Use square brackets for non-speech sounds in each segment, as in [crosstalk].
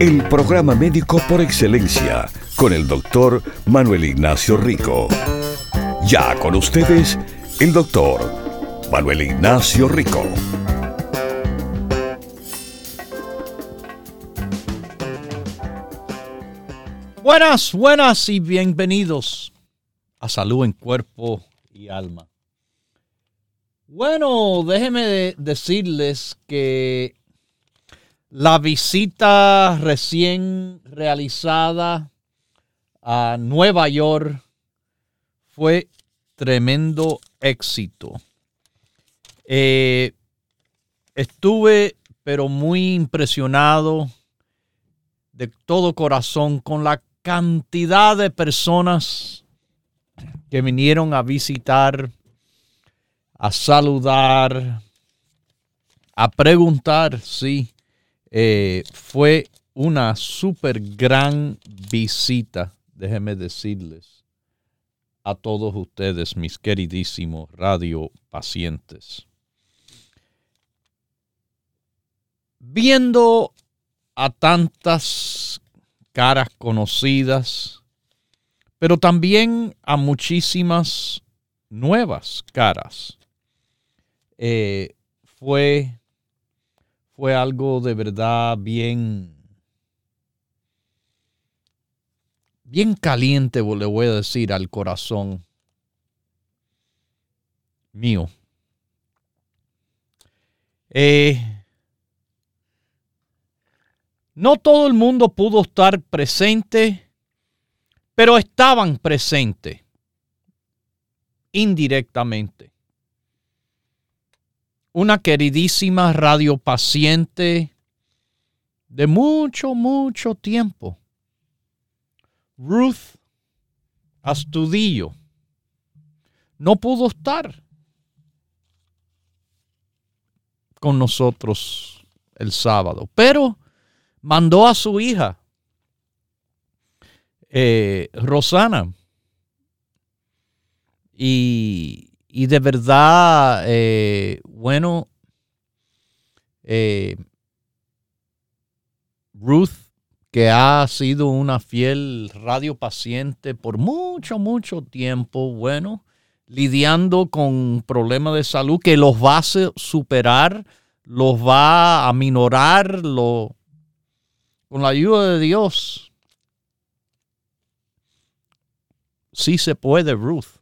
El programa médico por excelencia con el doctor Manuel Ignacio Rico. Ya con ustedes, el doctor Manuel Ignacio Rico. Buenas, buenas y bienvenidos a Salud en Cuerpo y Alma. Bueno, déjenme decirles que la visita recién realizada a Nueva York fue tremendo éxito. Eh, estuve pero muy impresionado de todo corazón con la cantidad de personas que vinieron a visitar, a saludar, a preguntar, sí, eh, fue una super gran visita déjenme decirles a todos ustedes, mis queridísimos radio pacientes, viendo a tantas caras conocidas, pero también a muchísimas nuevas caras, eh, fue, fue algo de verdad bien bien caliente, le voy a decir, al corazón mío. Eh, no todo el mundo pudo estar presente, pero estaban presentes indirectamente. Una queridísima radiopaciente de mucho, mucho tiempo. Ruth Astudillo. No pudo estar con nosotros el sábado, pero mandó a su hija, eh, Rosana, y, de verdad, eh, bueno, eh, Ruth que ha sido una fiel radio paciente por mucho, mucho tiempo, bueno, lidiando con problemas de salud que los va a superar, los va a minorar, con la ayuda de Dios. Sí se puede, Ruth.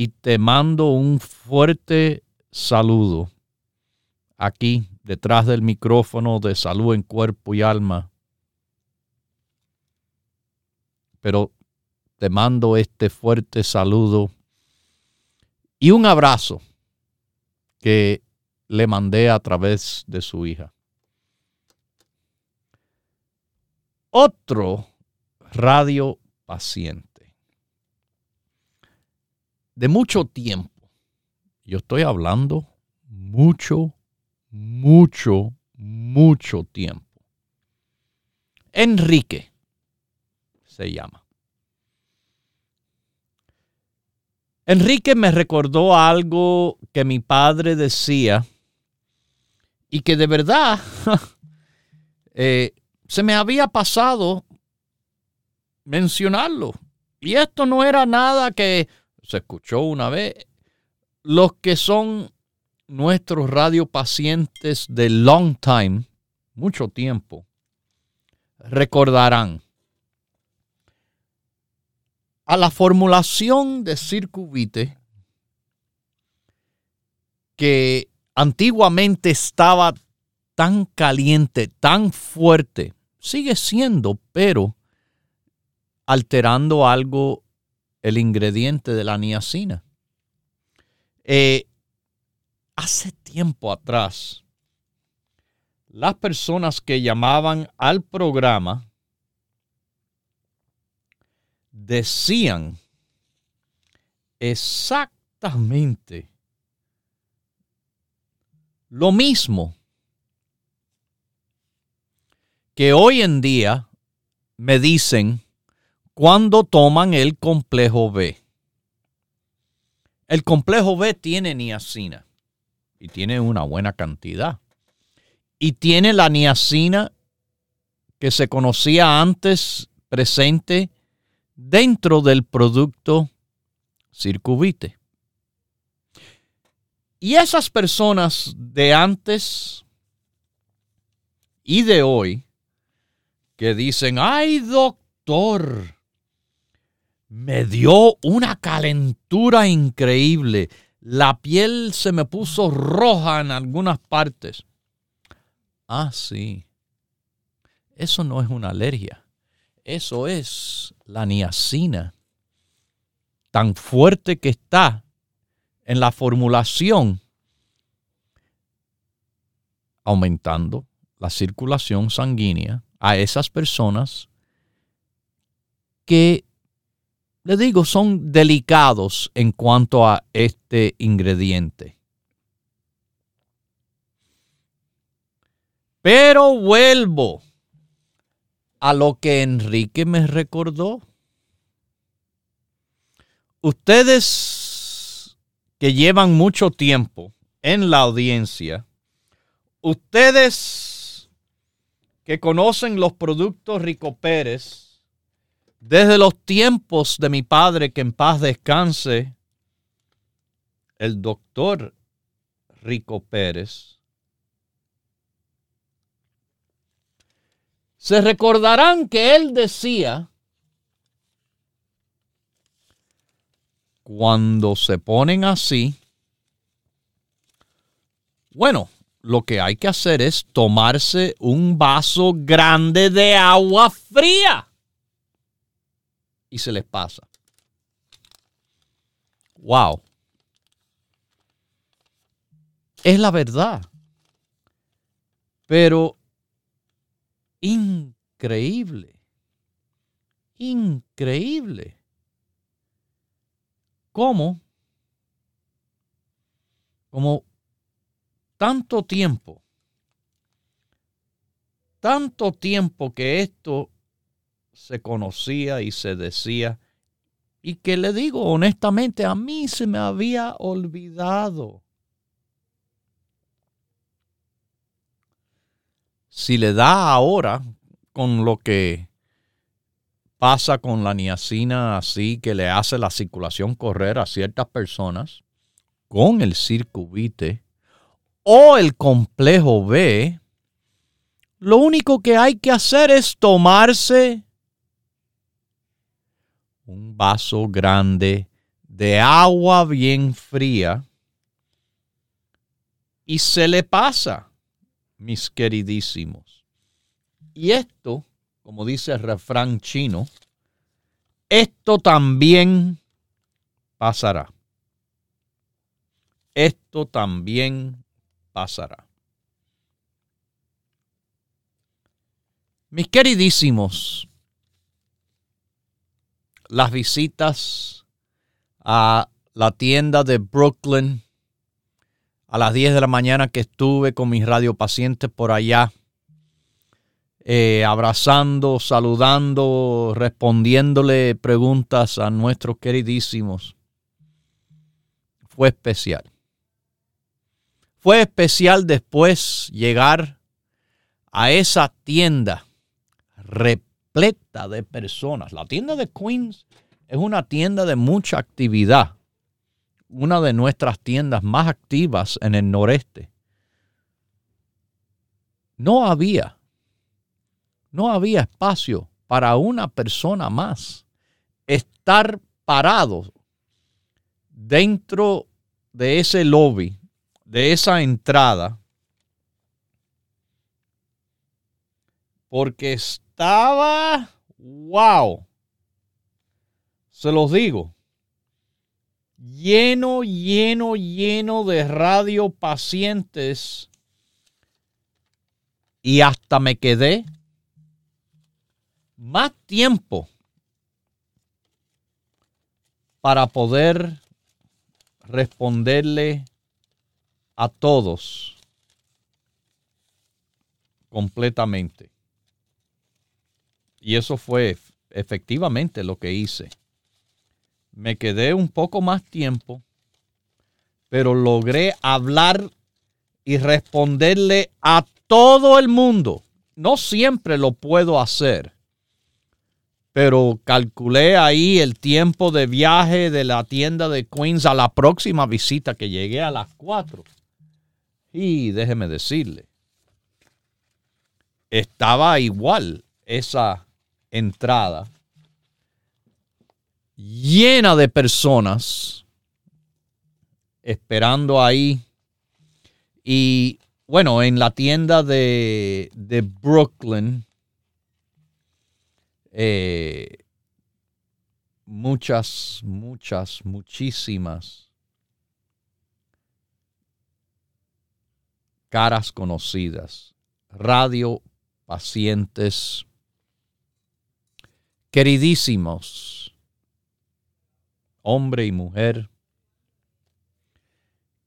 Y te mando un fuerte saludo aquí, detrás del micrófono de salud en cuerpo y alma pero te mando este fuerte saludo y un abrazo que le mandé a través de su hija. Otro radio paciente de mucho tiempo. Yo estoy hablando mucho, mucho, mucho tiempo. Enrique se llama. Enrique me recordó algo que mi padre decía y que de verdad [laughs] eh, se me había pasado mencionarlo. Y esto no era nada que se escuchó una vez. Los que son nuestros radiopacientes de long time, mucho tiempo, recordarán a la formulación de circuvite que antiguamente estaba tan caliente, tan fuerte, sigue siendo, pero alterando algo el ingrediente de la niacina. Eh, hace tiempo atrás, las personas que llamaban al programa decían exactamente lo mismo que hoy en día me dicen cuando toman el complejo B. El complejo B tiene niacina y tiene una buena cantidad. Y tiene la niacina que se conocía antes presente dentro del producto circuvite. Y esas personas de antes y de hoy que dicen, ay doctor, me dio una calentura increíble. La piel se me puso roja en algunas partes. Ah, sí. Eso no es una alergia. Eso es la niacina. Tan fuerte que está en la formulación, aumentando la circulación sanguínea a esas personas que le digo, son delicados en cuanto a este ingrediente. Pero vuelvo a lo que Enrique me recordó. Ustedes que llevan mucho tiempo en la audiencia, ustedes que conocen los productos Rico Pérez, desde los tiempos de mi padre, que en paz descanse, el doctor Rico Pérez, se recordarán que él decía, cuando se ponen así, bueno, lo que hay que hacer es tomarse un vaso grande de agua fría y se les pasa. Wow. Es la verdad. Pero increíble. Increíble. ¿Cómo? Como tanto tiempo, tanto tiempo que esto se conocía y se decía, y que le digo honestamente, a mí se me había olvidado. Si le da ahora con lo que pasa con la niacina así que le hace la circulación correr a ciertas personas con el circuvite o el complejo B, lo único que hay que hacer es tomarse un vaso grande de agua bien fría y se le pasa, mis queridísimos. Y esto, como dice el refrán chino, esto también pasará. Esto también pasará. Mis queridísimos, las visitas a la tienda de Brooklyn a las 10 de la mañana que estuve con mis radiopacientes por allá, eh, abrazando, saludando, respondiéndole preguntas a nuestros queridísimos. Fue especial. Fue especial después llegar a esa tienda de personas. La tienda de Queens es una tienda de mucha actividad, una de nuestras tiendas más activas en el noreste. No había, no había espacio para una persona más estar parado dentro de ese lobby, de esa entrada, porque estaba, wow, se los digo, lleno, lleno, lleno de radio pacientes y hasta me quedé más tiempo para poder responderle a todos completamente. Y eso fue efectivamente lo que hice. Me quedé un poco más tiempo, pero logré hablar y responderle a todo el mundo. No siempre lo puedo hacer, pero calculé ahí el tiempo de viaje de la tienda de Queens a la próxima visita que llegué a las 4. Y déjeme decirle, estaba igual esa entrada llena de personas esperando ahí. Y bueno, en la tienda de, de Brooklyn, eh, muchas, muchas, muchísimas caras conocidas, radio pacientes queridísimos, hombre y mujer,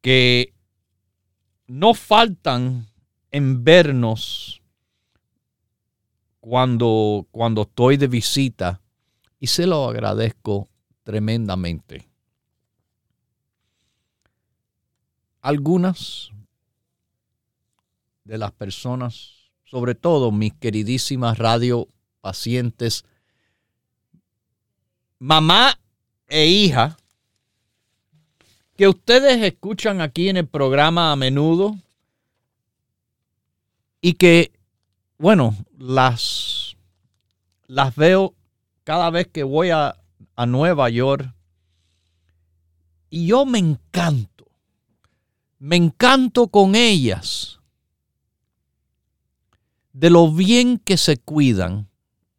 que no faltan en vernos cuando, cuando estoy de visita y se lo agradezco tremendamente. Algunas de las personas, sobre todo mis queridísimas radio pacientes, mamá e hija, que ustedes escuchan aquí en el programa a menudo y que bueno, las, las veo cada vez que voy a, a Nueva York. Y yo me encanto, me encanto con ellas de lo bien que se cuidan,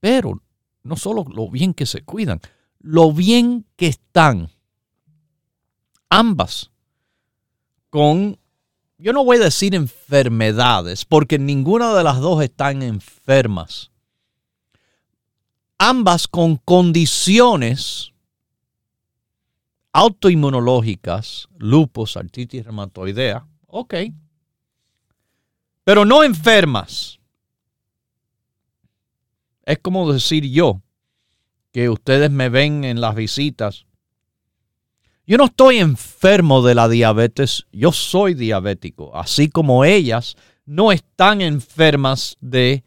pero no solo lo bien que se cuidan, lo bien que están ambas con yo no voy a decir enfermedades, porque ninguna de las dos están enfermas. Ambas con condiciones autoinmunológicas, lupus, artritis reumatoidea, ok, pero no enfermas. Es como decir yo, que ustedes me ven en las visitas yo no estoy enfermo de la diabetes, yo soy diabético, así como ellas no están enfermas de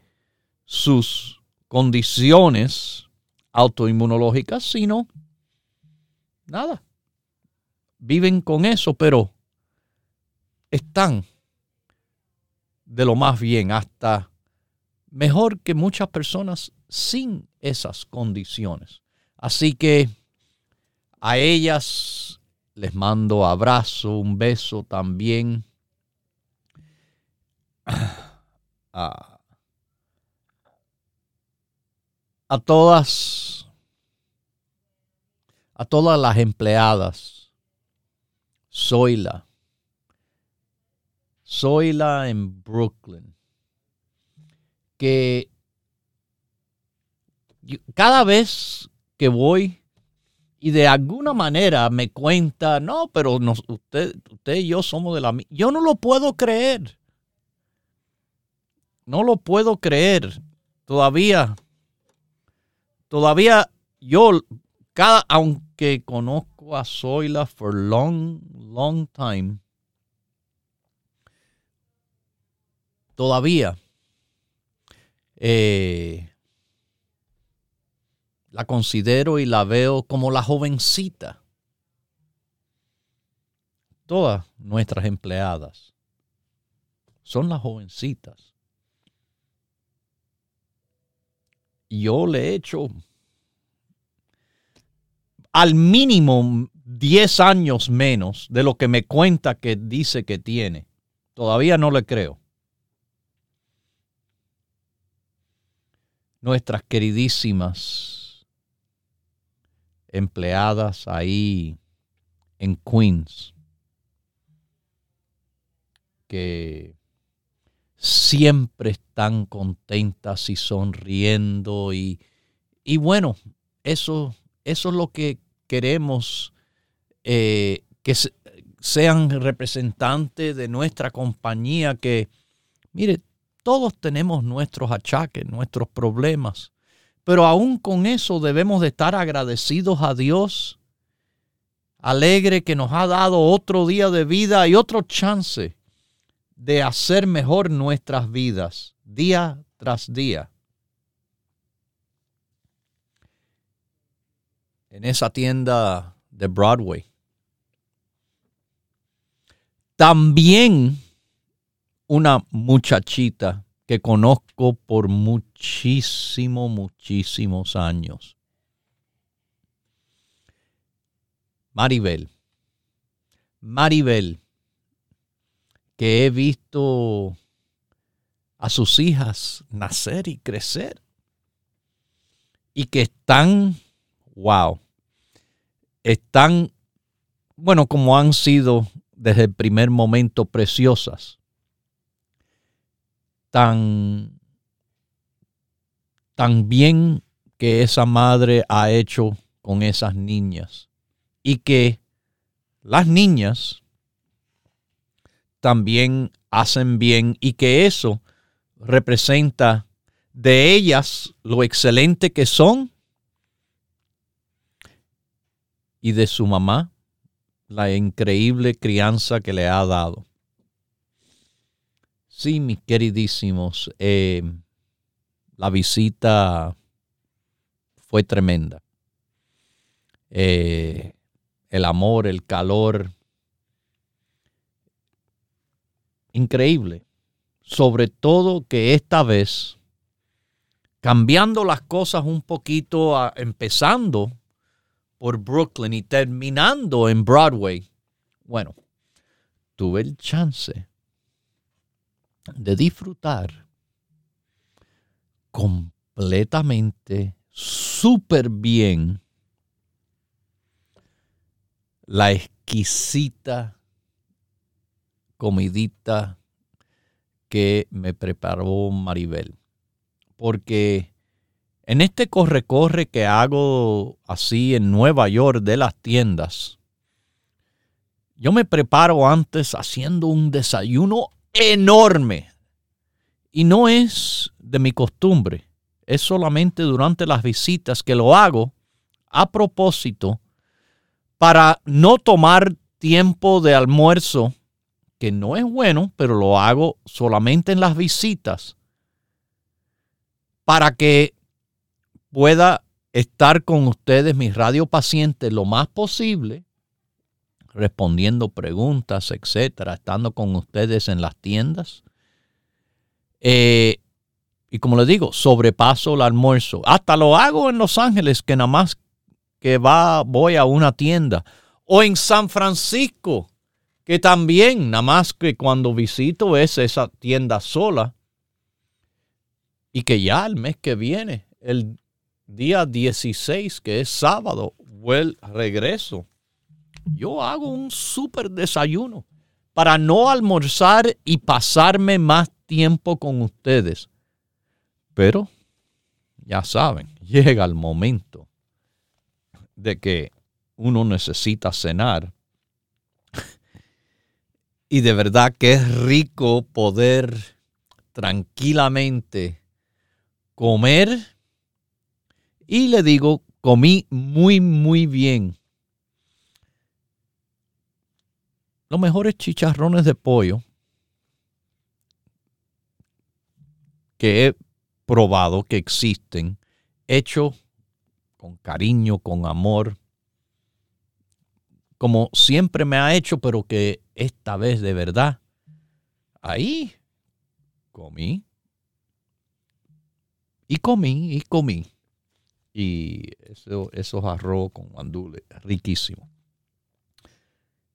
sus condiciones autoinmunológicas, sino nada. Viven con eso, pero están de lo más bien, hasta mejor que muchas personas sin esas condiciones. Así que a ellas les mando abrazo, un beso también. A, a todas, a todas las empleadas. Zoila. Zoila en Brooklyn. Que cada vez que voy y de alguna manera me cuenta, no, pero usted, usted y yo somos de la misma. Yo no lo puedo creer. No lo puedo creer. Todavía, todavía yo, cada, aunque conozco a Zoila for long, long time, todavía eh, la considero y la veo como la jovencita. Todas nuestras empleadas son las jovencitas. Yo le he hecho al mínimo 10 años menos de lo que me cuenta que dice que tiene. Todavía no le creo. Nuestras queridísimas empleadas ahí en Queens que siempre están contentas y sonriendo y, y bueno, eso, eso es lo que queremos eh, que sean representantes de nuestra compañía, que, mire, todos tenemos nuestros achaques, nuestros problemas, pero aún con eso debemos de estar agradecidos a Dios, alegre que nos ha dado otro día de vida y otro chance de hacer mejor nuestras vidas día tras día. En esa tienda de Broadway. También una muchachita que conozco por muchísimos, muchísimos años. Maribel. Maribel, que he visto a sus hijas nacer y crecer y que están, wow, están, bueno, como han sido desde el primer momento preciosas tan, tan bien que esa madre ha hecho con esas niñas y que las niñas también hacen bien y que eso representa de ellas lo excelente que son y de su mamá la increíble crianza que le ha dado. Sí, mis queridísimos, eh, la visita fue tremenda. Eh, el amor, el calor, increíble. Sobre todo que esta vez, cambiando las cosas un poquito, empezando por Brooklyn y terminando en Broadway, bueno, tuve el chance de disfrutar completamente, súper bien, la exquisita comidita que me preparó Maribel. Porque en este corre-corre que hago así en Nueva York de las tiendas, yo me preparo antes haciendo un desayuno enorme. Y no es de mi costumbre, es solamente durante las visitas que lo hago a propósito para no tomar tiempo de almuerzo, que no es bueno, pero lo hago solamente en las visitas, para que pueda estar con ustedes, mis radiopacientes, lo más posible respondiendo preguntas, etcétera, estando con ustedes en las tiendas. Eh, y como les digo, sobrepaso el almuerzo. Hasta lo hago en Los Ángeles, que nada más que va, voy a una tienda. O en San Francisco, que también, nada más que cuando visito es esa tienda sola. Y que ya el mes que viene, el día 16, que es sábado, vuelvo, regreso yo hago un súper desayuno para no almorzar y pasarme más tiempo con ustedes. Pero, ya saben, llega el momento de que uno necesita cenar. [laughs] Y de verdad que es rico poder tranquilamente comer. Y le digo, comí muy, muy bien. los mejores chicharrones de pollo que he probado que existen, hecho con cariño, con amor, como siempre me ha hecho, pero que esta vez de verdad, ahí comí y comí y comí. Y eso, esos arroz con guandule, riquísimo.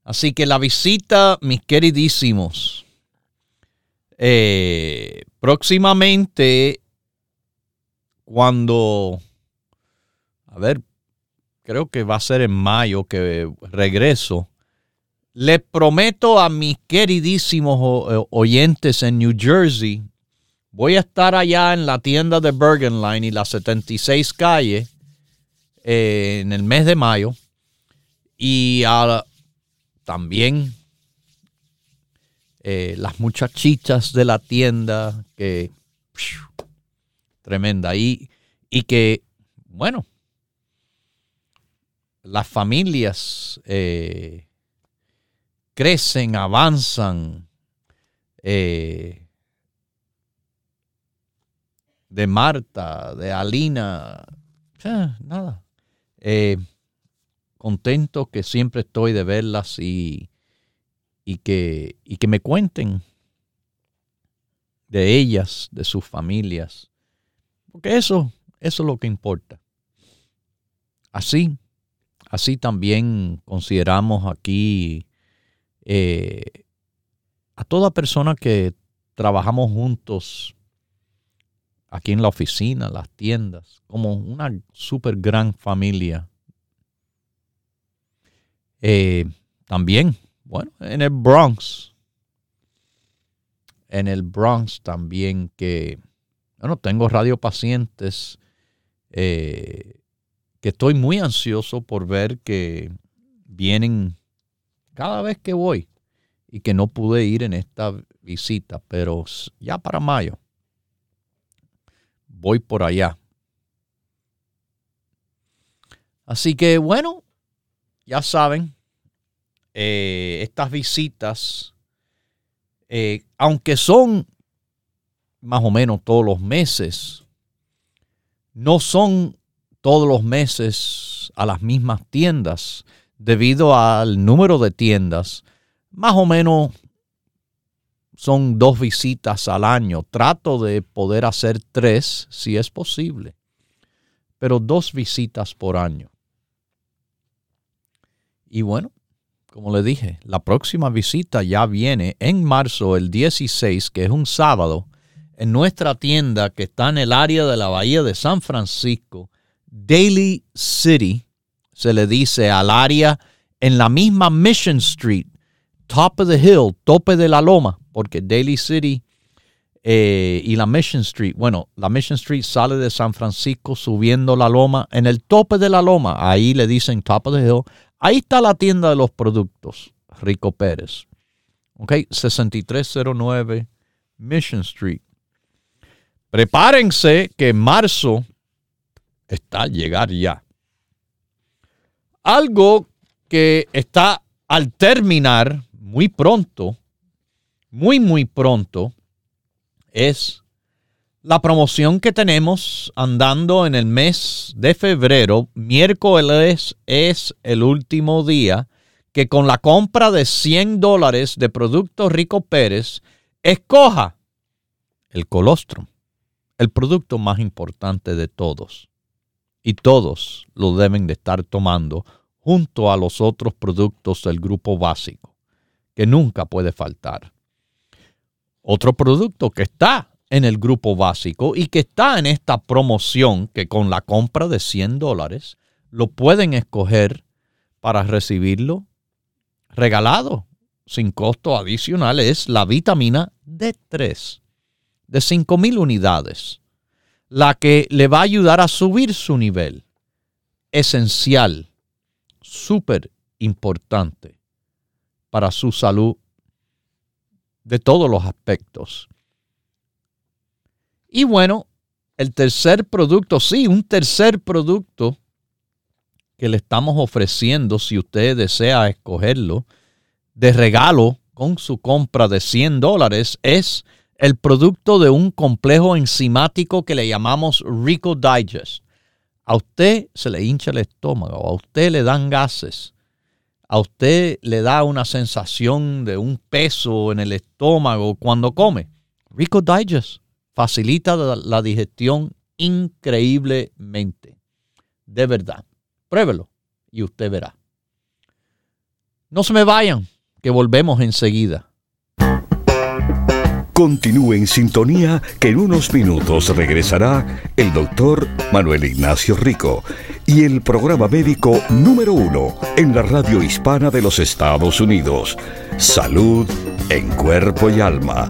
Así que la visita, mis queridísimos, eh, próximamente, cuando, a ver, creo que va a ser en mayo que regreso, les prometo a mis queridísimos eh, oyentes en New Jersey, voy a estar allá en la tienda de Bergen Line y la 76 calle eh, en el mes de mayo. Y también eh, las muchachitas de la tienda que tremenda. Y, y que bueno las familias eh, crecen avanzan eh, de Marta de Alina nada. Contento que siempre estoy de verlas y y que, y que me cuenten de ellas, de sus familias, porque eso, eso es lo que importa. Así, así también consideramos aquí eh, a toda persona que trabajamos juntos aquí en la oficina, las tiendas, como una super gran familia. Eh, también bueno, en el Bronx. En el Bronx también que, bueno, tengo radiopacientes eh, que estoy muy ansioso por ver que vienen cada vez que voy y que no pude ir en esta visita, pero ya para mayo voy por allá. Así que bueno, ya saben, eh, estas visitas, eh, aunque son más o menos todos los meses, no son todos los meses a las mismas tiendas debido al número de tiendas. Más o menos son dos visitas al año. Trato de poder hacer tres si es posible, pero dos visitas por año. Y bueno, como le dije, la próxima visita ya viene en marzo, el 16, que es un sábado, en nuestra tienda que está en el área de la Bahía de San Francisco, Daily City, se le dice al área en la misma Mission Street, Top of the Hill, tope de la loma, porque Daily City eh, y la Mission Street, bueno, la Mission Street sale de San Francisco subiendo la loma, en el tope de la loma, ahí le dicen Top of the Hill, Ahí está la tienda de los productos, Rico Pérez. Ok, 6309 Mission Street. Prepárense que marzo está a llegar ya. Algo que está al terminar muy pronto, muy, muy pronto, es la promoción que tenemos andando en el mes de febrero, miércoles es el último día que con la compra de 100 dólares de productos Rico Pérez, escoja el colostrum, el producto más importante de todos. Y todos lo deben de estar tomando junto a los otros productos del grupo básico, que nunca puede faltar. Otro producto que está en el grupo básico y que está en esta promoción que con la compra de 100 dólares lo pueden escoger para recibirlo regalado sin costo adicional es la vitamina D3 de 5000 unidades, la que le va a ayudar a subir su nivel. Esencial, súper importante para su salud de todos los aspectos. Y bueno, el tercer producto, sí, un tercer producto que le estamos ofreciendo, si usted desea escogerlo, de regalo con su compra de 100 dólares, es el producto de un complejo enzimático que le llamamos Rico Digest. A usted se le hincha el estómago, a usted le dan gases, a usted le da una sensación de un peso en el estómago cuando come. Rico Digest facilita la digestión increíblemente. De verdad. Pruébelo y usted verá. No se me vayan, que volvemos enseguida. Continúe en sintonía que en unos minutos regresará el doctor Manuel Ignacio Rico y el programa médico número uno en la radio hispana de los Estados Unidos. Salud en cuerpo y alma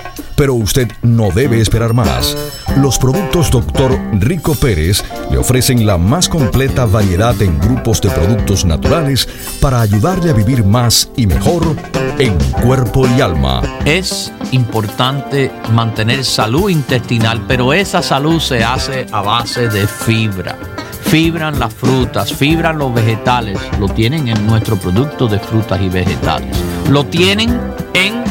pero usted no debe esperar más. Los productos Dr. Rico Pérez le ofrecen la más completa variedad en grupos de productos naturales para ayudarle a vivir más y mejor en cuerpo y alma. Es importante mantener salud intestinal, pero esa salud se hace a base de fibra fibran las frutas, fibran los vegetales, lo tienen en nuestro producto de frutas y vegetales. Lo tienen en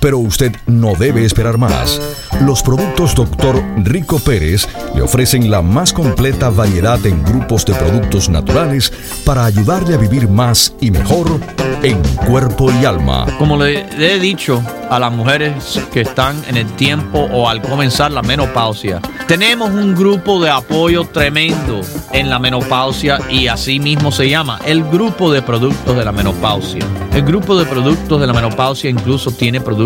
pero usted no debe esperar más. Los productos Dr. Rico Pérez le ofrecen la más completa variedad en grupos de productos naturales para ayudarle a vivir más y mejor en cuerpo y alma. Como le he dicho a las mujeres que están en el tiempo o al comenzar la menopausia, tenemos un grupo de apoyo tremendo en la menopausia y así mismo se llama el grupo de productos de la menopausia. El grupo de productos de la menopausia incluso tiene productos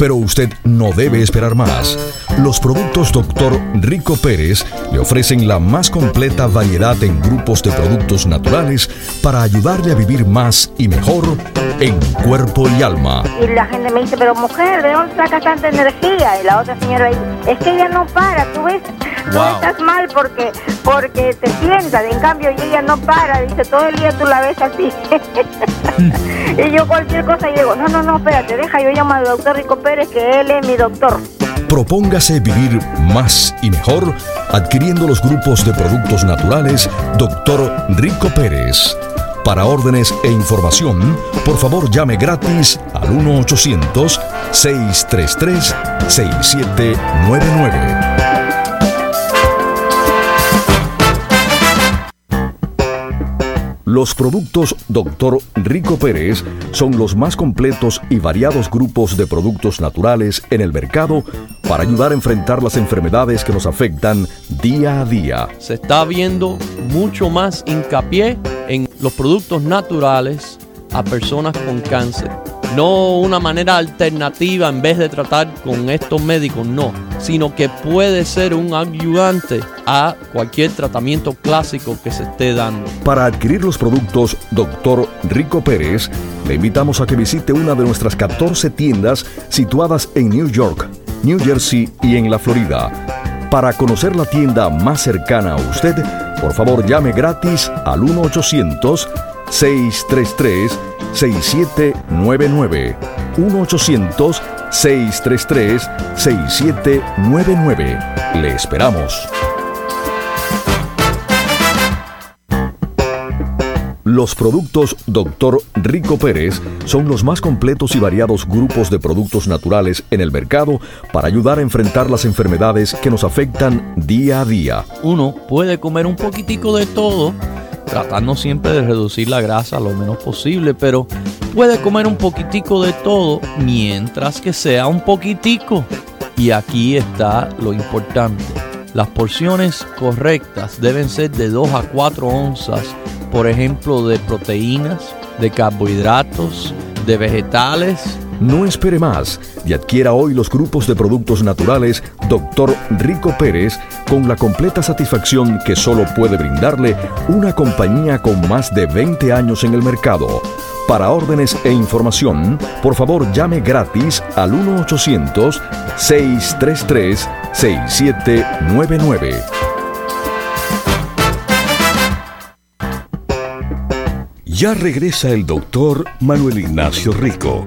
pero usted no debe esperar más. Los productos Dr. Rico Pérez le ofrecen la más completa variedad en grupos de productos naturales para ayudarle a vivir más y mejor en cuerpo y alma. Y la gente me dice, pero mujer, ¿de dónde saca tanta energía? Y la otra señora dice, es que ella no para, tú ves, tú estás mal porque, porque te sientas, en cambio ella no para, dice, todo el día tú la ves así. [laughs] y yo cualquier cosa digo, no, no, no, espérate, deja, yo llamo al doctor Rico Pérez que él es mi doctor. Propóngase vivir más y mejor adquiriendo los grupos de productos naturales Dr. Rico Pérez. Para órdenes e información, por favor llame gratis al 1-800-633-6799. Los productos Dr. Rico Pérez son los más completos y variados grupos de productos naturales en el mercado para ayudar a enfrentar las enfermedades que nos afectan día a día. Se está viendo mucho más hincapié en los productos naturales a personas con cáncer no una manera alternativa en vez de tratar con estos médicos, no, sino que puede ser un ayudante a cualquier tratamiento clásico que se esté dando. Para adquirir los productos Dr. Rico Pérez, le invitamos a que visite una de nuestras 14 tiendas situadas en New York, New Jersey y en la Florida. Para conocer la tienda más cercana a usted, por favor llame gratis al 1 800 633 6799 1-800-633-6799. Le esperamos. Los productos Dr. Rico Pérez son los más completos y variados grupos de productos naturales en el mercado para ayudar a enfrentar las enfermedades que nos afectan día a día. Uno puede comer un poquitico de todo tratando siempre de reducir la grasa lo menos posible, pero puede comer un poquitico de todo mientras que sea un poquitico. Y aquí está lo importante. Las porciones correctas deben ser de 2 a 4 onzas, por ejemplo, de proteínas, de carbohidratos, de vegetales, no espere más y adquiera hoy los grupos de productos naturales Dr. Rico Pérez con la completa satisfacción que solo puede brindarle una compañía con más de 20 años en el mercado. Para órdenes e información, por favor llame gratis al 1-800-633-6799. Ya regresa el doctor Manuel Ignacio Rico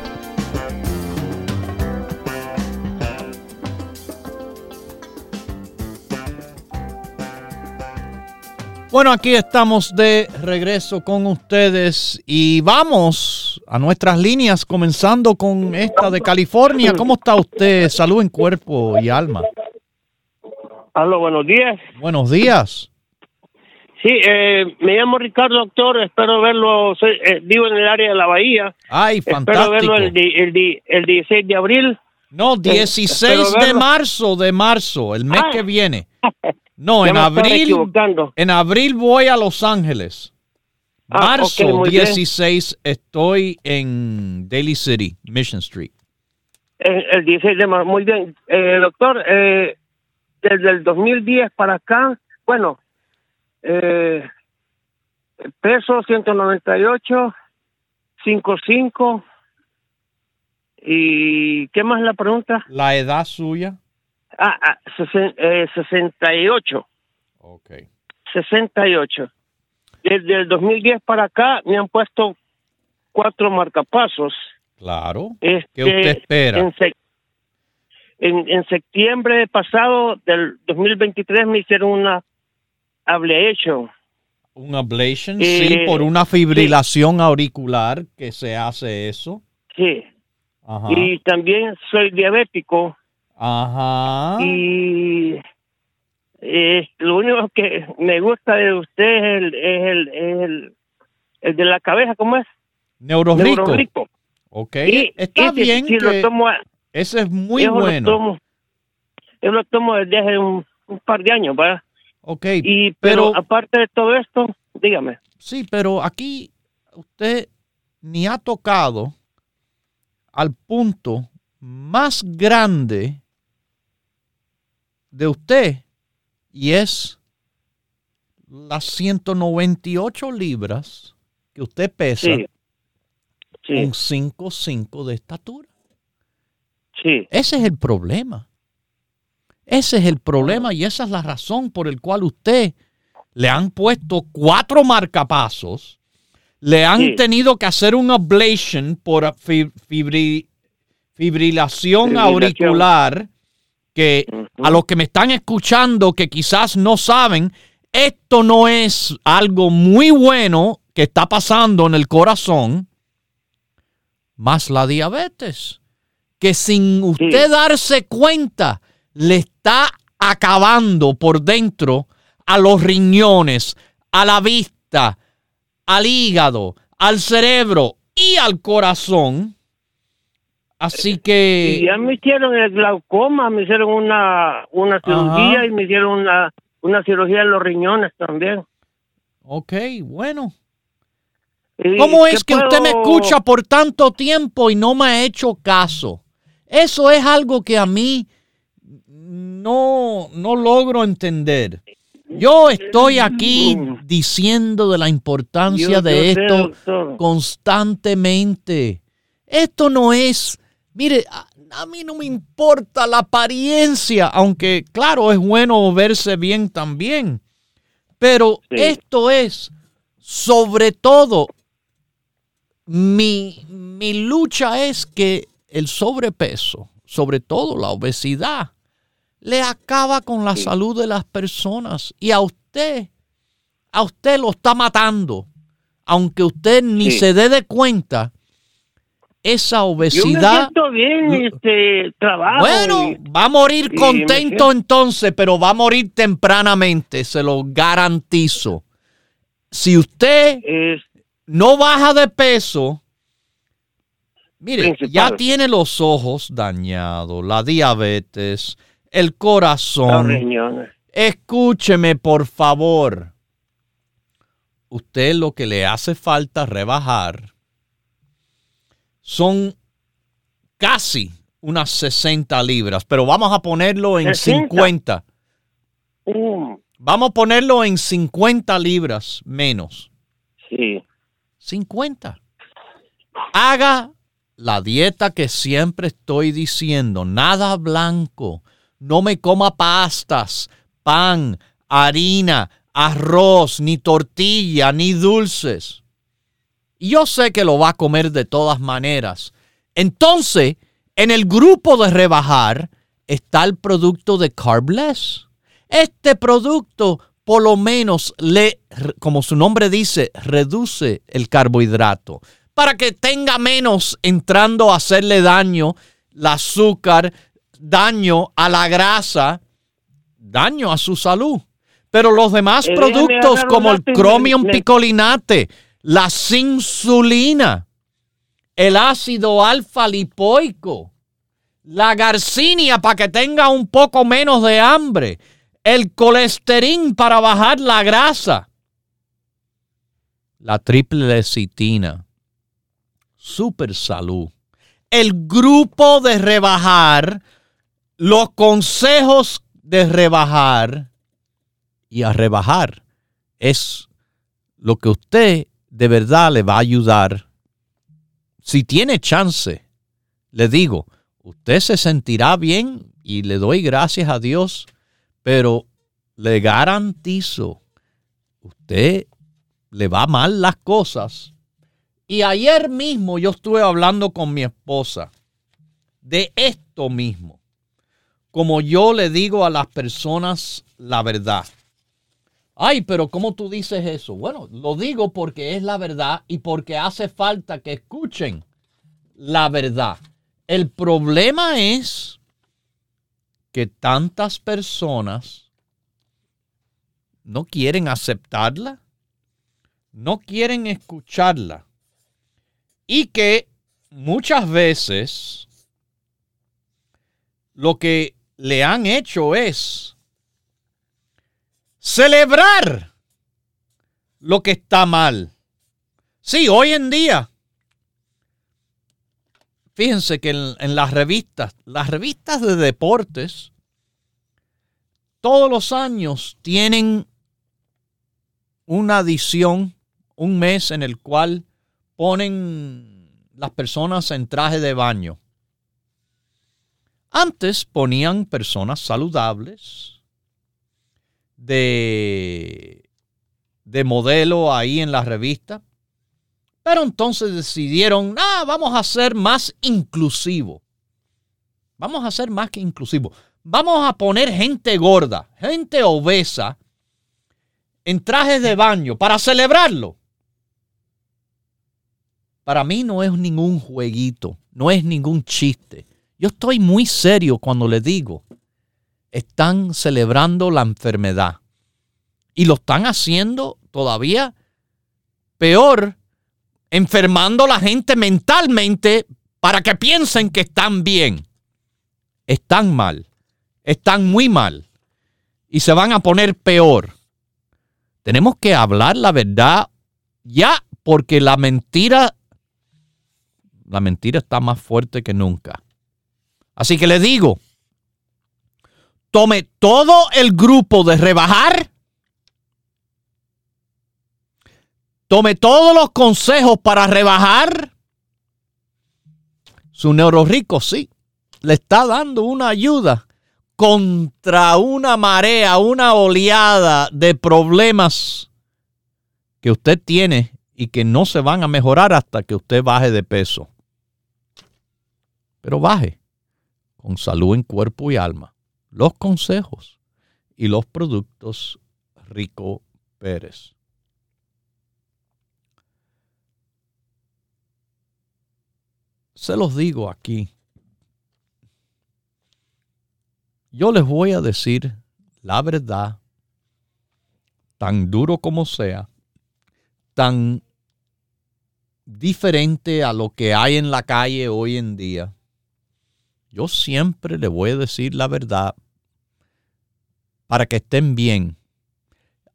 Bueno, aquí estamos de regreso con ustedes y vamos a nuestras líneas, comenzando con esta de California. ¿Cómo está usted? Salud en cuerpo y alma. Aló, buenos días. Buenos días. Sí, eh, me llamo Ricardo, doctor. Espero verlo. Soy, eh, vivo en el área de la Bahía. Ay, fantástico. Espero verlo el, di- el, di- el 16 de abril. No, espero 16 de verlo. marzo, de marzo, el mes Ah. que viene. [laughs] No, Ya en abril. En abril voy a Los Ángeles. Ah, Marzo ok, muy bien. 16 estoy en Daly City, Mission Street. El, el 16 de marzo. Muy bien. Eh, doctor, eh, desde el 2010 para acá, bueno, eh, peso 198, 55. ¿Y qué más la pregunta? La edad suya. Ah, ah, sesen- eh, 68. Ok. 68. Desde el 2010 para acá me han puesto cuatro marcapasos. Claro. Este, ¿Qué usted espera? En, en, en septiembre pasado del 2023 me hicieron una ablation. Un ablation, Eh, sí, por una fibrilación auricular que se hace eso. Sí. Ajá. Y también soy diabético Ajá. y eh, lo único que me gusta de usted es el, es el, es el, el de la cabeza, ¿cómo es? Neurorico. Neurorico. Ok. Y- Está ese bien que tomo, ese es muy yo lo bueno. tomo- yo lo tomo desde hace un, un par de años, ¿verdad? Ok. Y, pero, pero- aparte de todo esto, dígame. Sí, pero aquí usted ni ha tocado al punto más grande de usted y es las 198 libras que usted pesa Sí. Sí, con 5'5 de estatura. sí, Ese es el problema. Ese es el problema y esa es la razón por el cual usted le han puesto cuatro marcapasos, le han Sí. tenido que hacer un ablation por fi- fibri- fibrilación Fibrilación. auricular, que a los que me están escuchando que quizás no saben, esto no es algo muy bueno que está pasando en el corazón, más la diabetes, que sin usted darse cuenta, le está acabando por dentro a los riñones, a la vista, al hígado, al cerebro y al corazón. Así Y que, ya me hicieron el glaucoma, me hicieron una, una cirugía Ajá. y me hicieron una, una cirugía en los riñones también. ok, bueno. ¿Y ¿Cómo es que usted me escucha por tanto tiempo y no me ha hecho caso? Eso es algo que a mí no, no logro entender. Yo estoy aquí diciendo de la importancia Yo- de yo esto constantemente. Esto no es, mire, a, a mí no me importa la apariencia, aunque claro, es bueno verse bien también. Pero Sí. esto es, sobre todo, mi, mi lucha es que el sobrepeso, sobre todo la obesidad, le acaba con la salud de las personas. Y a usted, a usted lo está matando. Aunque usted ni Sí. se dé de cuenta, esa Yo me obesidad... bien, este, trabajo. Bueno, y- va a morir contento entonces, pero va a morir tempranamente, se lo garantizo. Si usted es- no baja de peso, Mire, ya tiene los ojos dañados, la diabetes, el corazón. Escúcheme, por favor. Usted lo que le hace falta rebajar son casi unas 60 libras, pero vamos a ponerlo en 50. Mm. Vamos a ponerlo en 50 libras menos. Sí. 50. Haga la dieta que siempre estoy diciendo, nada blanco, no me coma pastas, pan, harina, arroz, ni tortilla, ni dulces. Y yo sé que lo va a comer de todas maneras. Entonces, en el grupo de rebajar está el producto de Carbless. Este producto por lo menos le, como su nombre dice, reduce el carbohidrato para que tenga menos entrando a hacerle daño el azúcar, daño a la grasa, daño a su salud. Pero los demás eh, productos como el Chromium picolinate, la insulina, el ácido alfa lipoico, la garcinia para que tenga un poco menos de hambre, el colesterín para bajar la grasa, la triple lecitina, super salud, el grupo de rebajar, los consejos de rebajar y a rebajar es lo que usted de verdad le va a ayudar. Si tiene chance, le digo, usted se sentirá bien y le doy gracias a Dios pero le garantizo, usted le va mal las cosas. Y ayer mismo yo estuve hablando con mi esposa de esto mismo. Como yo le digo a las personas la verdad. Ay, pero ¿cómo tú dices eso? Bueno, lo digo porque es la verdad y porque hace falta que escuchen la verdad. El problema es que tantas personas no quieren aceptarla, no quieren escucharla y que muchas veces lo que le han hecho es celebrar lo que está mal. Sí, hoy en día Fíjense que en, las revistas, las revistas de deportes, todos los años tienen una edición, un mes en el cual ponen las personas en traje de baño. Antes ponían personas saludables de, de modelo ahí en la revista, pero entonces decidieron, vamos a ser más inclusivo. Vamos a ser más que inclusivo. Vamos a poner gente gorda, gente obesa, en trajes de baño para celebrarlo. Para mí no es ningún jueguito, no es ningún chiste. Yo estoy muy serio cuando le digo, están celebrando la enfermedad. Y lo están haciendo todavía peor enfermando a la gente mentalmente para que piensen que están bien. Están mal, están muy mal y se van a poner peor. Tenemos que hablar la verdad ya porque la mentira, la mentira está más fuerte que nunca. Así que le digo, tome todo el grupo de rebajar Tome todos los consejos para rebajar. Su rico, sí, le está dando una ayuda contra una marea, una oleada de problemas que usted tiene y que no se van a mejorar hasta que usted baje de peso. Pero baje con salud en cuerpo y alma. Los consejos y los productos Rico Pérez. Se los digo aquí. Yo les voy a decir la verdad, tan duro como sea, tan diferente a lo que hay en la calle hoy en día, yo siempre le voy a decir la verdad para que estén bien.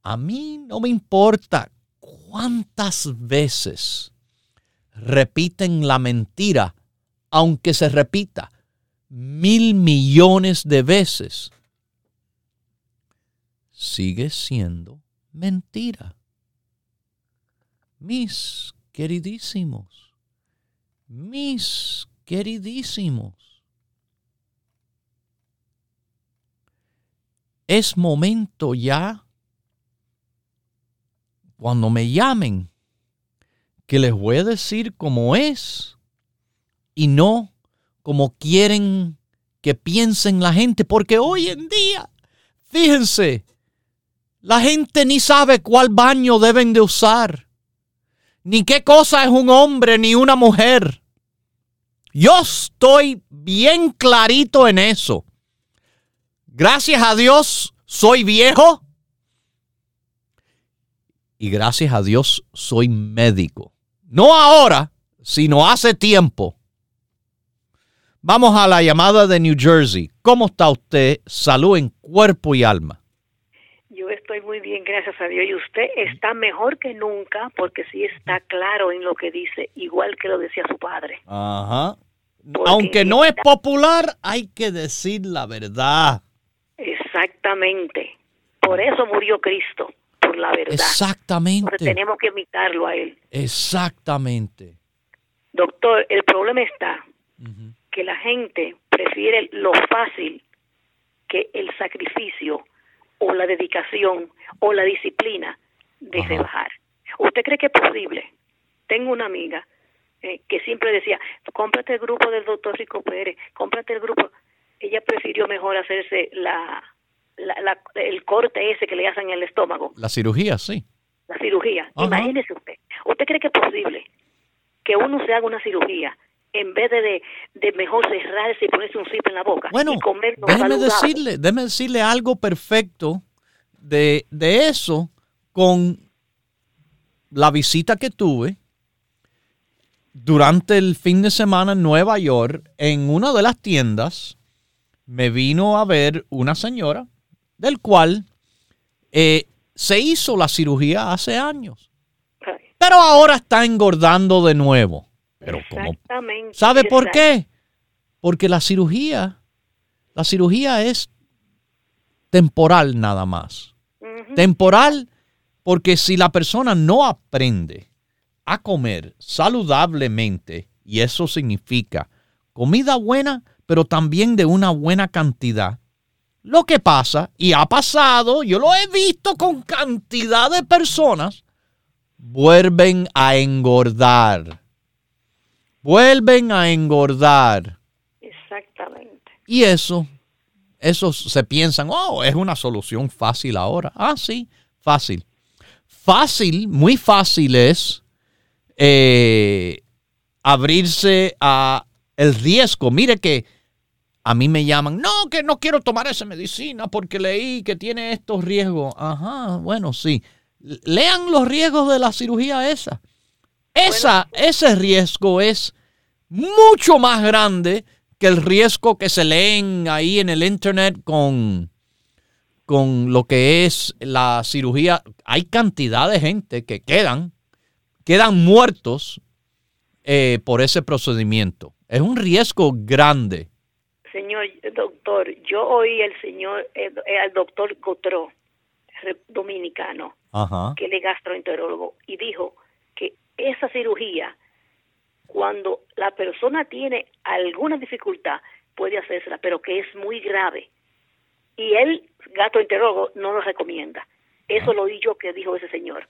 A mí no me importa cuántas veces repiten la mentira, aunque se repita mil millones de veces. Sigue siendo mentira. Mis queridísimos, mis queridísimos, es momento ya, cuando me llamen, que les voy a decir cómo es y no como quieren que piensen la gente, porque hoy en día, fíjense, la gente ni sabe cuál baño deben de usar, ni qué cosa es un hombre ni una mujer. Yo estoy bien clarito en eso. Gracias a Dios soy viejo y gracias a Dios soy médico. No ahora, sino hace tiempo. Vamos a la llamada de New Jersey. ¿Cómo está usted? Salud en cuerpo y alma. Yo estoy muy bien, gracias a Dios. Y usted está mejor que nunca porque sí está claro en lo que dice, igual que lo decía su padre. Ajá. Aunque no es popular, hay que decir la verdad. Exactamente. Por eso murió Cristo, por la verdad. Exactamente. Porque tenemos que imitarlo a Él. Exactamente. Doctor, el problema está que la gente prefiere lo fácil que el sacrificio o la dedicación o la disciplina de rebajar. ¿Usted cree que es posible? Tengo una amiga eh, que siempre decía, cómprate el grupo del doctor Rico Pérez, cómprate el grupo. Ella prefirió mejor hacerse la la, el corte ese que le hacen en el estómago. La cirugía, sí. La cirugía. Imagínese usted. ¿Usted cree que es posible que uno se haga una cirugía en vez de, de, mejor cerrarse y ponerse un zip en la boca bueno, y comer déjeme decirle, déjeme decirle algo perfecto de, de eso con la visita que tuve durante el fin de semana en Nueva York en una de las tiendas me vino a ver una señora del cual eh, se hizo la cirugía hace años. Pero ahora está engordando de nuevo. Pero Exactamente. ¿Sabe por qué? Porque la cirugía, la cirugía es temporal nada más. Temporal porque si la persona no aprende a comer saludablemente, y eso significa comida buena, pero también de una buena cantidad, lo que pasa, y ha pasado, yo lo he visto con cantidad de personas, vuelven a engordar. Vuelven a engordar. Exactamente. Y eso, eso se piensan, oh, es una solución fácil ahora. Ah, sí, fácil. Fácil, muy fácil es eh, abrirse a el riesgo. Mire que a mí me llaman, no, que no quiero tomar esa medicina porque leí que tiene estos riesgos. Ajá, bueno, sí. Lean los riesgos de la cirugía esa. Esa, ese riesgo es mucho más grande que el riesgo que se leen ahí en el internet con, con lo que es la cirugía. Hay cantidad de gente que quedan, quedan muertos eh, por ese procedimiento. Es un riesgo grande. Señor doctor, yo oí al señor, eh, al doctor Gotro, dominicano, que es gastroenterólogo, y dijo que esa cirugía, cuando la persona tiene alguna dificultad, puede hacérsela, pero que es muy grave. Y el gastroenterólogo no lo recomienda. Eso lo oí yo que dijo ese señor.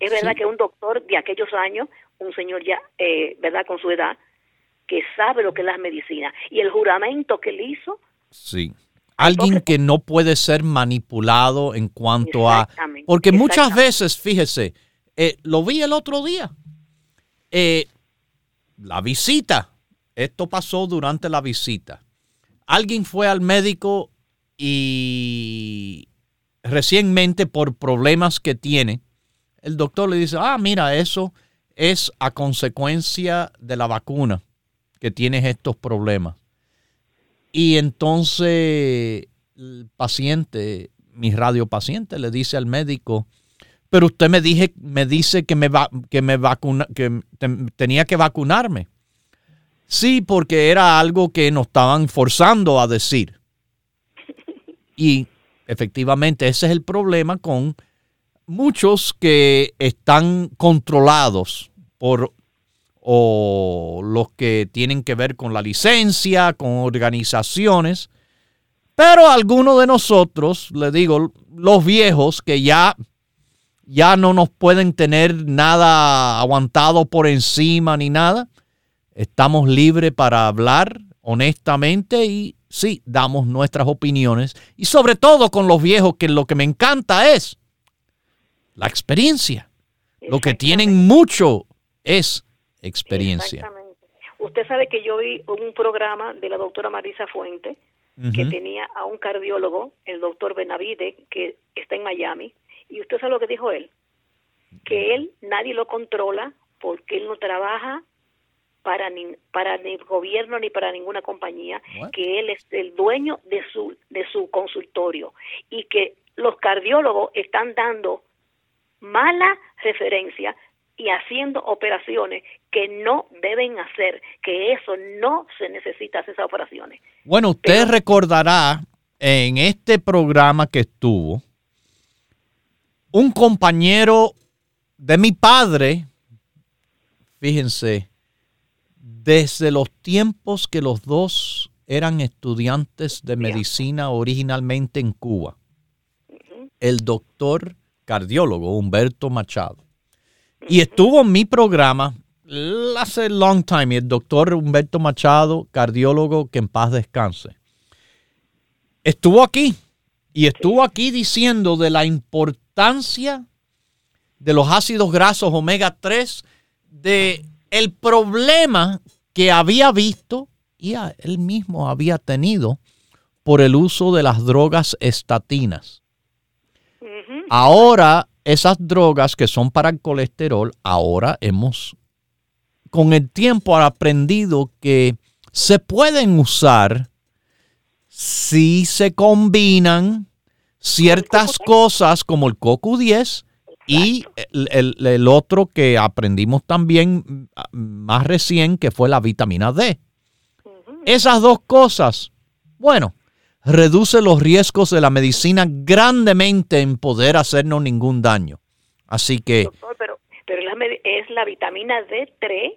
Es verdad que un doctor de aquellos años, un señor ya, eh, ¿verdad?, con su edad, que sabe lo que es la medicina. Y el juramento que él hizo. Sí. Alguien que no puede ser manipulado en cuanto a... Porque muchas veces, fíjese, eh, lo vi el otro día. Eh, la visita. Esto pasó durante la visita. Alguien fue al médico y recientemente por problemas que tiene, el doctor le dice, ah, mira, eso es a consecuencia de la vacuna que tienes estos problemas. Y entonces el paciente, mi radiopaciente, le dice al médico, pero usted me, dije, me dice que me, va, que me vacuna, que tenía que vacunarme. Sí, porque era algo que nos estaban forzando a decir. Y efectivamente ese es el problema con muchos que están controlados por o los que tienen que ver con la licencia, con organizaciones, pero algunos de nosotros, le digo, los viejos que ya ya no nos pueden tener nada aguantado por encima ni nada. Estamos libres para hablar honestamente y sí, damos nuestras opiniones. Y sobre todo con los viejos, que lo que me encanta es la experiencia. Lo que tienen mucho es experiencia. Usted sabe que yo vi un programa de la doctora Marisa Fuente, que tenía a un cardiólogo, el doctor Benavide, que está en Miami, y usted sabe lo que dijo él, que él nadie lo controla porque él no trabaja para ni para ni el gobierno ni para ninguna compañía, que él es el dueño de su de su consultorio y que los cardiólogos están dando mala referencia y haciendo operaciones que no deben hacer, que eso no se necesita hacer esas operaciones. Bueno, usted recordará en este programa que estuvo, un compañero de mi padre, fíjense, desde los tiempos que los dos eran estudiantes de medicina originalmente en Cuba, el doctor cardiólogo Humberto Machado. Y estuvo en mi programa hace long time, el doctor Humberto Machado, cardiólogo, que en paz descanse. Estuvo aquí y estuvo aquí diciendo de la importancia de los ácidos grasos omega 3, de el problema que había visto y él mismo había tenido por el uso de las drogas estatinas. Ahora, esas drogas que son para el colesterol, ahora hemos, con el tiempo, aprendido que se pueden usar si se combinan ciertas cosas como el CoQ10 y el, otro que aprendimos también más recién, que fue la vitamina D. Esas dos cosas, bueno, reduce los riesgos de la medicina grandemente en poder hacernos ningún daño. Así que... pero, pero es la vitamina D3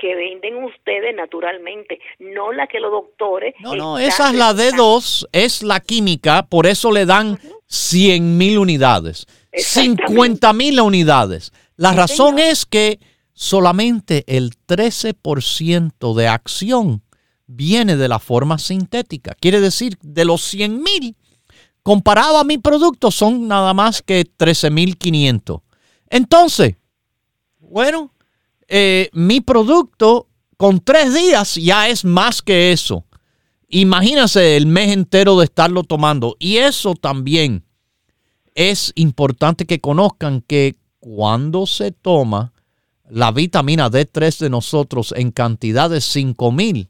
que venden ustedes naturalmente, no la que los doctores... No, no, esa es la D2, es la química, por eso le dan 100 mil unidades, 50 mil unidades. La razón es que solamente el 13% de acción viene de la forma sintética. Quiere decir, de los 100 mil, comparado a mi producto, son nada más que 13.500. Entonces, bueno, eh, mi producto con tres días ya es más que eso. Imagínense el mes entero de estarlo tomando. Y eso también es importante que conozcan que cuando se toma la vitamina D3 de nosotros en cantidad de 5000,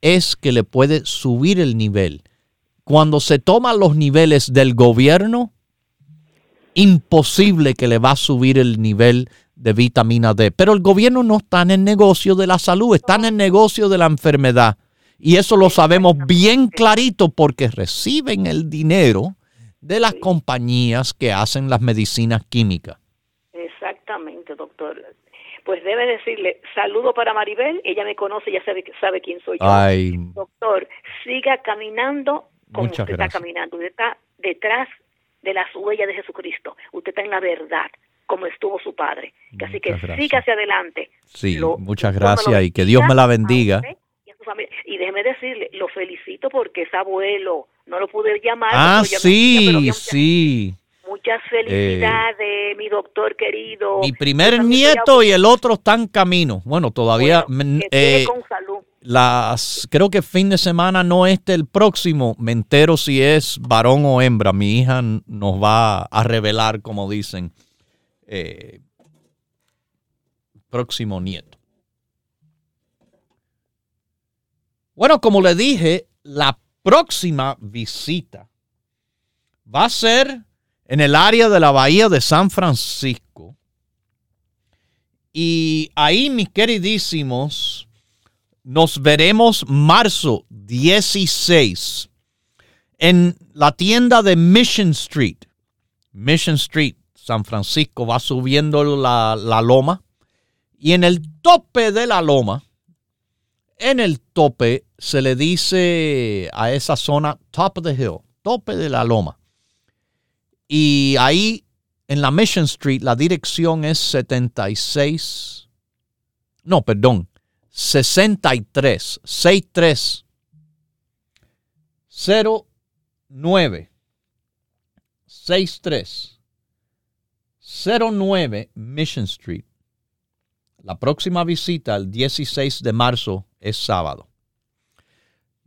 es que le puede subir el nivel. Cuando se toman los niveles del gobierno, imposible que le va a subir el nivel de vitamina D. Pero el gobierno no está en el negocio de la salud, está en el negocio de la enfermedad. Y eso lo sabemos bien clarito porque reciben el dinero de las compañías que hacen las medicinas químicas. Exactamente, doctor. Pues debe decirle, saludo para Maribel, ella me conoce, ya sabe, sabe quién soy yo. Doctor, siga caminando como usted está caminando. Usted está detrás de las huellas de Jesucristo. Usted está en la verdad como estuvo su padre. Así que siga hacia adelante. Sí, muchas gracias y que Dios me la bendiga. Y, déjeme decirle, lo felicito porque es abuelo. No lo pude llamar. Ah, sí, sí. Muchas felicidades, mi doctor querido. Mi primer nieto y el otro están camino. Bueno, todavía. eh, con salud. Las, creo que fin de semana no este el próximo. Me entero si es varón o hembra. Mi hija nos va a revelar, como dicen. Eh, próximo nieto. Bueno, como le dije, la próxima visita va a ser en el área de la bahía de San Francisco. Y ahí, mis queridísimos, nos veremos marzo 16 en la tienda de Mission Street. Mission Street, San Francisco, va subiendo la, la loma. Y en el tope de la loma, en el tope se le dice a esa zona top of the hill, tope de la loma. Y ahí en la Mission Street la dirección es 76, no, perdón, 63, 63, 09, 63, 09 Mission Street. La próxima visita, el 16 de marzo, es sábado.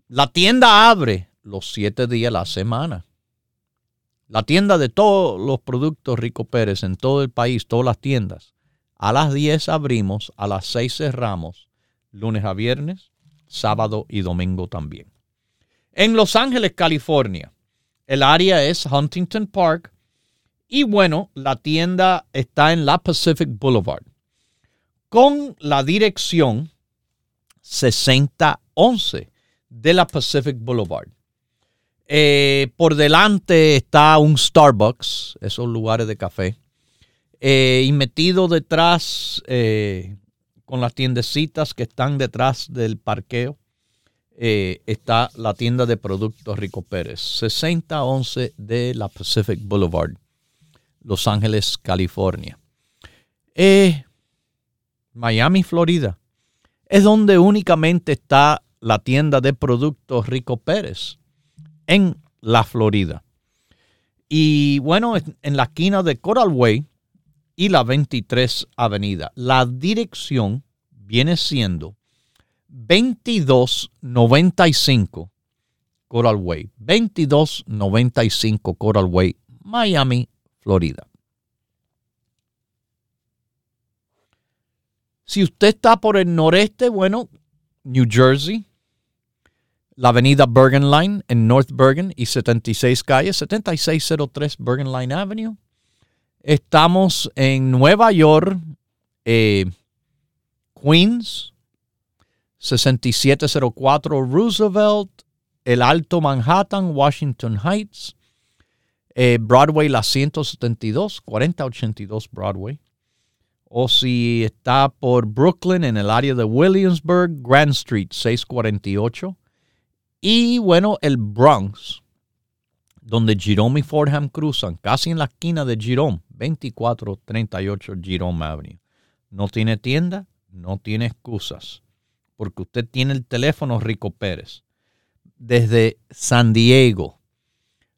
La tienda abre los siete días de la semana. La tienda de todos los productos Rico Pérez en todo el país, todas las tiendas. A las 10 abrimos, a las 6 cerramos, lunes a viernes, sábado y domingo también. En Los Ángeles, California, el área es Huntington Park y bueno, la tienda está en la Pacific Boulevard con la dirección 6011 de la Pacific Boulevard. Eh, por delante está un Starbucks, esos lugares de café. Eh, y metido detrás, eh, con las tiendecitas que están detrás del parqueo, está la tienda de productos Rico Pérez, 6011 de la Pacific Boulevard, Los Ángeles, California. Miami, Florida, es donde únicamente está la tienda de productos Rico Pérez en la Florida. Y bueno, en la esquina de Coral Way y la 23 Avenida. La dirección viene siendo 2295 Coral Way. 2295 Coral Way, Miami, Florida. Si usted está por el noreste, bueno, New Jersey, la avenida Bergen Line en North Bergen y 76 calles, 7603 Bergen Line Avenue. Estamos en Nueva York, eh, Queens, 6704 Roosevelt, el Alto Manhattan, Washington Heights, eh, Broadway, la 172, 4082 Broadway. O si está por Brooklyn, en el área de Williamsburg, Grand Street, 648. Y bueno, el Bronx, donde Jerome y Fordham cruzan, casi en la esquina de Jerome, 2438 Jerome Avenue. No tiene tienda, no tiene excusas, porque usted tiene el teléfono Rico Pérez. Desde San Diego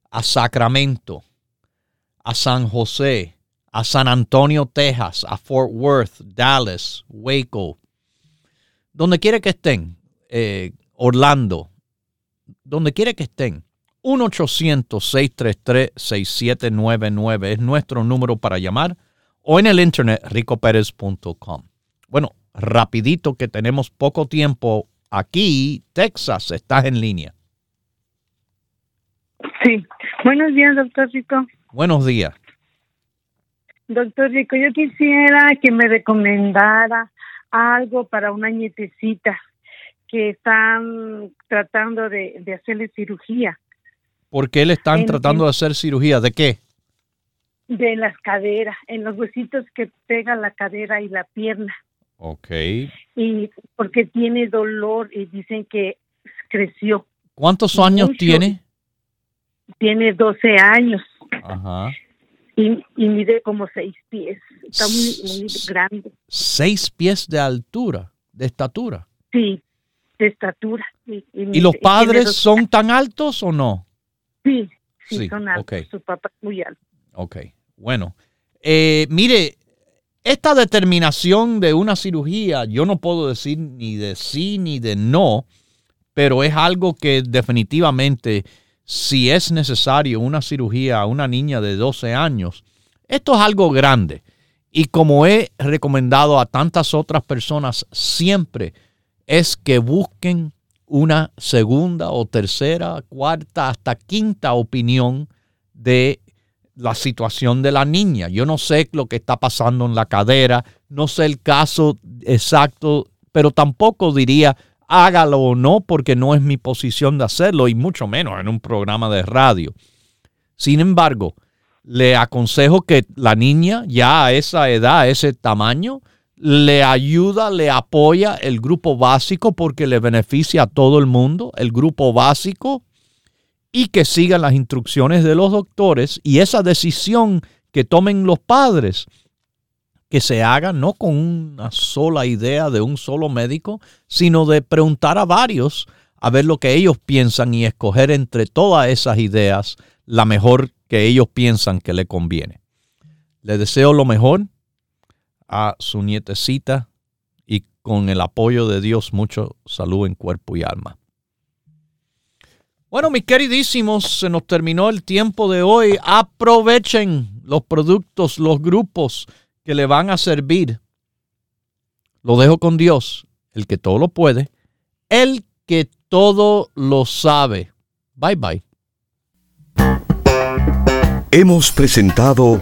a Sacramento, a San José, a San Antonio, Texas, a Fort Worth, Dallas, Waco, donde quiera que estén, eh, Orlando, donde quiera que estén. 1-800-633-6799 es nuestro número para llamar o en el internet ricoperez.com. Bueno, rapidito que tenemos poco tiempo aquí, Texas, estás en línea. Sí, buenos días, doctor Rico. Buenos días. Doctor Rico, yo quisiera que me recomendara algo para una nietecita que están tratando de, hacerle cirugía. ¿Por qué le están tratando de hacer cirugía? ¿De qué? De las caderas, en los huesitos que pegan la cadera y la pierna. Ok. Y porque tiene dolor y dicen que creció. ¿Cuántos años tiene? Tiene 12 años. Ajá. Y, mide como 6 pies. Está muy, muy grande. ¿Seis pies de altura, de estatura? Sí, de estatura. ¿Y, los padres son tan altos o no? Sí, sí, son altos. Su papá es muy alto. Ok, bueno. Eh, mire, esta determinación de una cirugía, yo no puedo decir ni de sí ni de no, pero es algo que definitivamente, si es necesario una cirugía a una niña de 12 años, esto es algo grande. Y como he recomendado a tantas otras personas siempre, es que busquen una segunda o tercera, cuarta, hasta quinta opinión de la situación de la niña. Yo no sé lo que está pasando en la cadera, no sé el caso exacto, pero tampoco diría hágalo o no porque no es mi posición de hacerlo y mucho menos en un programa de radio. Sin embargo, le aconsejo que la niña ya a esa edad, a ese tamaño, le ayuda, le apoya el grupo básico porque le beneficia a todo el mundo, el grupo básico, y que sigan las instrucciones de los doctores y esa decisión que tomen los padres, que se haga no con una sola idea de un solo médico, sino de preguntar a varios a ver lo que ellos piensan y escoger entre todas esas ideas la mejor que ellos piensan que le conviene. Le deseo lo mejor a su nietecita y con el apoyo de Dios mucho salud en cuerpo y alma. Bueno, mis queridísimos, se nos terminó el tiempo de hoy. Aprovechen los productos, los grupos que le van a servir. Lo dejo con Dios, el que todo lo puede, el que todo lo sabe. Bye bye. Hemos presentado